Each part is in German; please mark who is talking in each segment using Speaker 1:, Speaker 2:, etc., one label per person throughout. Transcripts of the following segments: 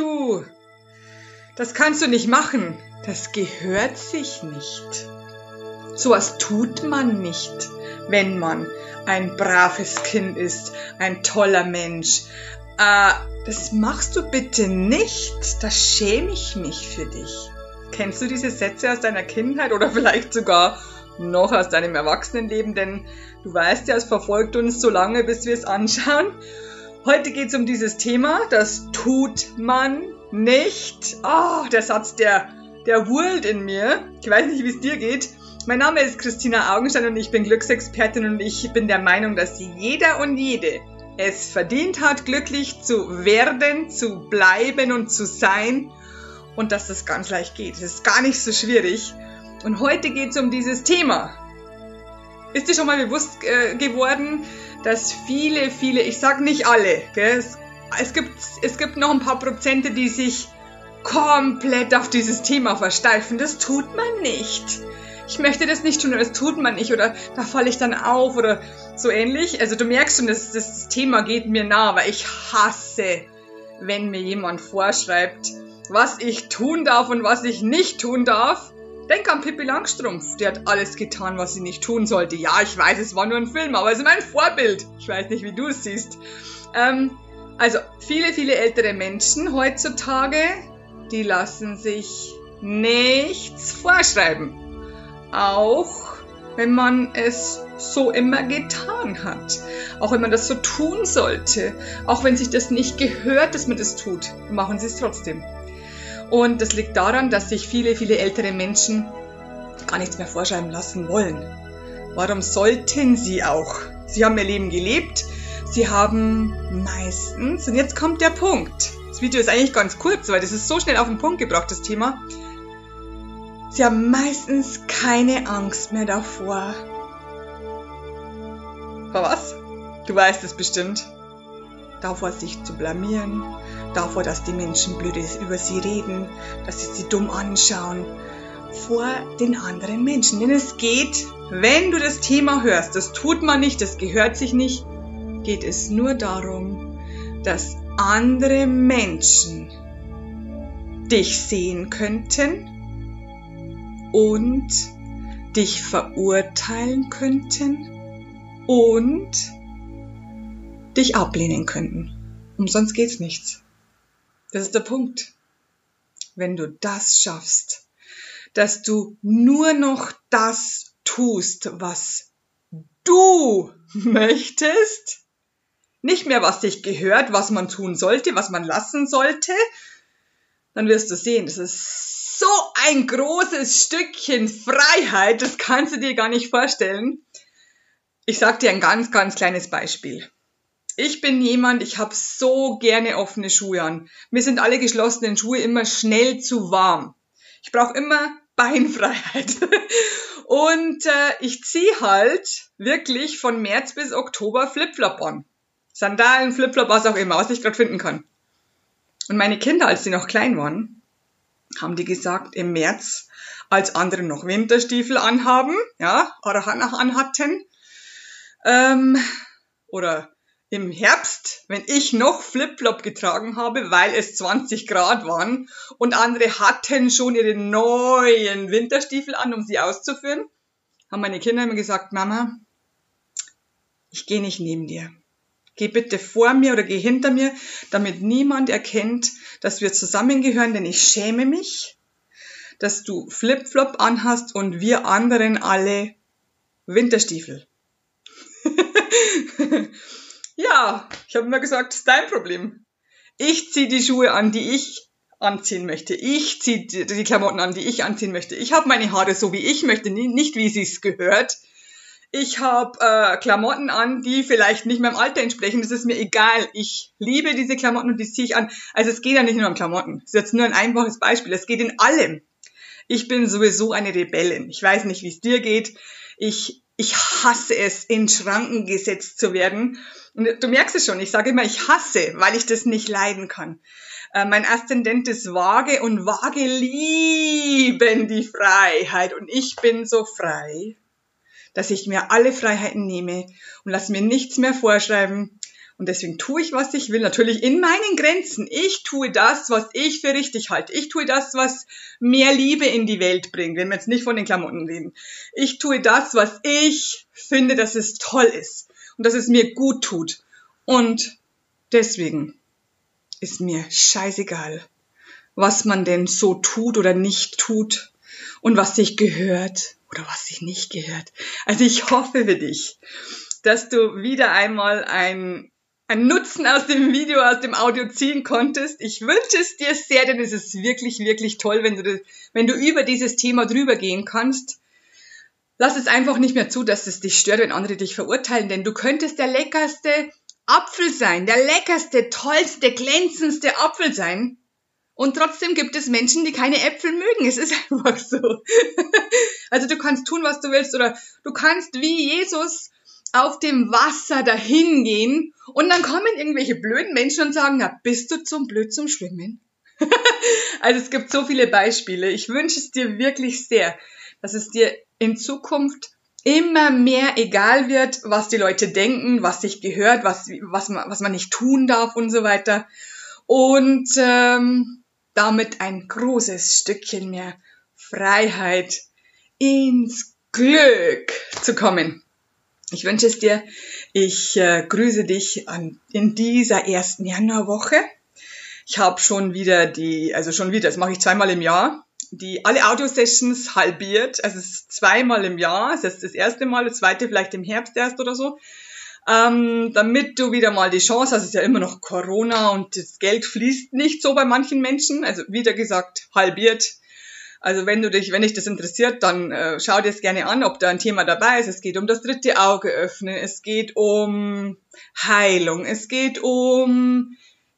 Speaker 1: du? Das kannst du nicht machen. Das gehört sich nicht. So was tut man nicht, wenn man ein braves Kind ist, ein toller Mensch. Äh, das machst du bitte nicht. Da schäme ich mich für dich. Kennst du diese Sätze aus deiner Kindheit oder vielleicht sogar noch aus deinem Erwachsenenleben? Denn du weißt ja, es verfolgt uns so lange, bis wir es anschauen. Heute geht es um dieses Thema. Das tut man nicht. Oh, der Satz, der, der wurlt in mir. Ich weiß nicht, wie es dir geht. Mein Name ist Christina Augenstein und ich bin Glücksexpertin und ich bin der Meinung, dass jeder und jede es verdient hat, glücklich zu werden, zu bleiben und zu sein und dass das ganz leicht geht. Es ist gar nicht so schwierig. Und heute geht es um dieses Thema. Ist dir schon mal bewusst äh, geworden, dass viele, viele, ich sag nicht alle, gell, es, es, gibt, es gibt noch ein paar Prozente, die sich komplett auf dieses Thema versteifen. Das tut man nicht ich möchte das nicht tun, das tut man nicht, oder da falle ich dann auf, oder so ähnlich. Also du merkst schon, das, das Thema geht mir nah, weil ich hasse, wenn mir jemand vorschreibt, was ich tun darf und was ich nicht tun darf. Denk an Pippi Langstrumpf, die hat alles getan, was sie nicht tun sollte. Ja, ich weiß, es war nur ein Film, aber es ist mein Vorbild. Ich weiß nicht, wie du es siehst. Ähm, also, viele, viele ältere Menschen heutzutage, die lassen sich nichts vorschreiben auch wenn man es so immer getan hat. Auch wenn man das so tun sollte. Auch wenn sich das nicht gehört, dass man das tut, machen sie es trotzdem. Und das liegt daran, dass sich viele, viele ältere Menschen gar nichts mehr vorschreiben lassen wollen. Warum sollten sie auch? Sie haben ihr Leben gelebt. Sie haben meistens, und jetzt kommt der Punkt. Das Video ist eigentlich ganz kurz, weil das ist so schnell auf den Punkt gebracht, das Thema. Sie haben meistens keine Angst mehr davor. Vor was? Du weißt es bestimmt. Davor, sich zu blamieren, davor, dass die Menschen Blödes über sie reden, dass sie sie dumm anschauen, vor den anderen Menschen. Denn es geht, wenn du das Thema hörst, das tut man nicht, das gehört sich nicht, geht es nur darum, dass andere Menschen dich sehen könnten und dich verurteilen könnten und dich ablehnen könnten. Umsonst geht's nichts. Das ist der Punkt. Wenn du das schaffst, dass du nur noch das tust, was du möchtest, nicht mehr was dich gehört, was man tun sollte, was man lassen sollte, dann wirst du sehen, das ist so ein großes Stückchen Freiheit, das kannst du dir gar nicht vorstellen. Ich sag dir ein ganz, ganz kleines Beispiel. Ich bin jemand, ich habe so gerne offene Schuhe an. Mir sind alle geschlossenen Schuhe immer schnell zu warm. Ich brauche immer Beinfreiheit. Und äh, ich ziehe halt wirklich von März bis Oktober Flipflop an. Sandalen, Flipflop, was auch immer, was ich gerade finden kann. Und meine Kinder, als sie noch klein waren, haben die gesagt, im März, als andere noch Winterstiefel anhaben, ja, oder anhatten, ähm, oder im Herbst, wenn ich noch Flipflop getragen habe, weil es 20 Grad waren und andere hatten schon ihre neuen Winterstiefel an, um sie auszuführen, haben meine Kinder immer gesagt, Mama, ich gehe nicht neben dir. Geh bitte vor mir oder geh hinter mir, damit niemand erkennt, dass wir zusammengehören, denn ich schäme mich, dass du Flipflop anhast und wir anderen alle Winterstiefel. ja, ich habe immer gesagt, das ist dein Problem. Ich ziehe die Schuhe an, die ich anziehen möchte. Ich ziehe die Klamotten an, die ich anziehen möchte. Ich habe meine Haare so, wie ich möchte, nicht wie sie es gehört. Ich habe äh, Klamotten an, die vielleicht nicht meinem Alter entsprechen. Das ist mir egal. Ich liebe diese Klamotten und die ziehe ich an. Also es geht ja nicht nur um Klamotten. Das ist jetzt nur ein einfaches Beispiel. Es geht in allem. Ich bin sowieso eine Rebellin. Ich weiß nicht, wie es dir geht. Ich, ich hasse es, in Schranken gesetzt zu werden. Und du merkst es schon, ich sage immer, ich hasse, weil ich das nicht leiden kann. Äh, mein Aszendent ist vage und vage lieben die Freiheit. Und ich bin so frei dass ich mir alle Freiheiten nehme und lass mir nichts mehr vorschreiben Und deswegen tue ich, was ich will. Natürlich in meinen Grenzen. Ich tue das, was ich für richtig halte. Ich tue das, was mehr Liebe in die Welt bringt, wenn wir jetzt nicht von den Klamotten reden. Ich tue das, was ich finde, dass es toll ist und dass es mir gut tut. Und deswegen ist mir scheißegal, was man denn so tut oder nicht tut und was sich gehört oder was sich nicht gehört. Also ich hoffe für dich, dass du wieder einmal ein einen Nutzen aus dem Video, aus dem Audio ziehen konntest. Ich wünsche es dir sehr, denn es ist wirklich, wirklich toll, wenn du, wenn du über dieses Thema drüber gehen kannst. Lass es einfach nicht mehr zu, dass es dich stört, wenn andere dich verurteilen, denn du könntest der leckerste Apfel sein, der leckerste, tollste, glänzendste Apfel sein. Und trotzdem gibt es Menschen, die keine Äpfel mögen. Es ist einfach so. also du kannst tun, was du willst, oder du kannst wie Jesus auf dem Wasser dahin gehen und dann kommen irgendwelche blöden Menschen und sagen, na, bist du zum blöd zum Schwimmen? also es gibt so viele Beispiele. Ich wünsche es dir wirklich sehr, dass es dir in Zukunft immer mehr egal wird, was die Leute denken, was sich gehört, was, was, man, was man nicht tun darf und so weiter. Und ähm, damit ein großes Stückchen mehr Freiheit ins Glück zu kommen. Ich wünsche es dir. Ich äh, grüße dich an, in dieser ersten Januarwoche. Ich habe schon wieder die, also schon wieder, das mache ich zweimal im Jahr, die alle Audio-Sessions halbiert. Also es ist zweimal im Jahr. Das ist das erste Mal, das zweite vielleicht im Herbst erst oder so. Ähm, damit du wieder mal die Chance hast, es ist ja immer noch Corona und das Geld fließt nicht so bei manchen Menschen. Also wieder gesagt, halbiert also wenn du dich, wenn dich das interessiert, dann äh, schau dir es gerne an, ob da ein Thema dabei ist. Es geht um das dritte Auge öffnen, es geht um Heilung, es geht um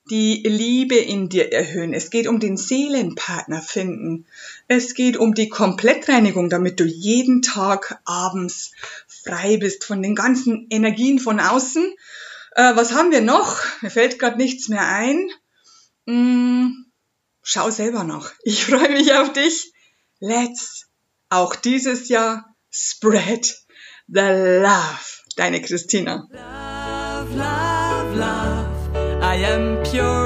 Speaker 1: die Liebe in dir erhöhen, es geht um den Seelenpartner finden, es geht um die Komplettreinigung, damit du jeden Tag abends frei bist von den ganzen Energien von außen. Äh, was haben wir noch? Mir fällt gerade nichts mehr ein. Hm, schau selber nach. Ich freue mich auf dich. Let's auch dieses Jahr spread the love. Deine Christina. Love, love, love. I am pure.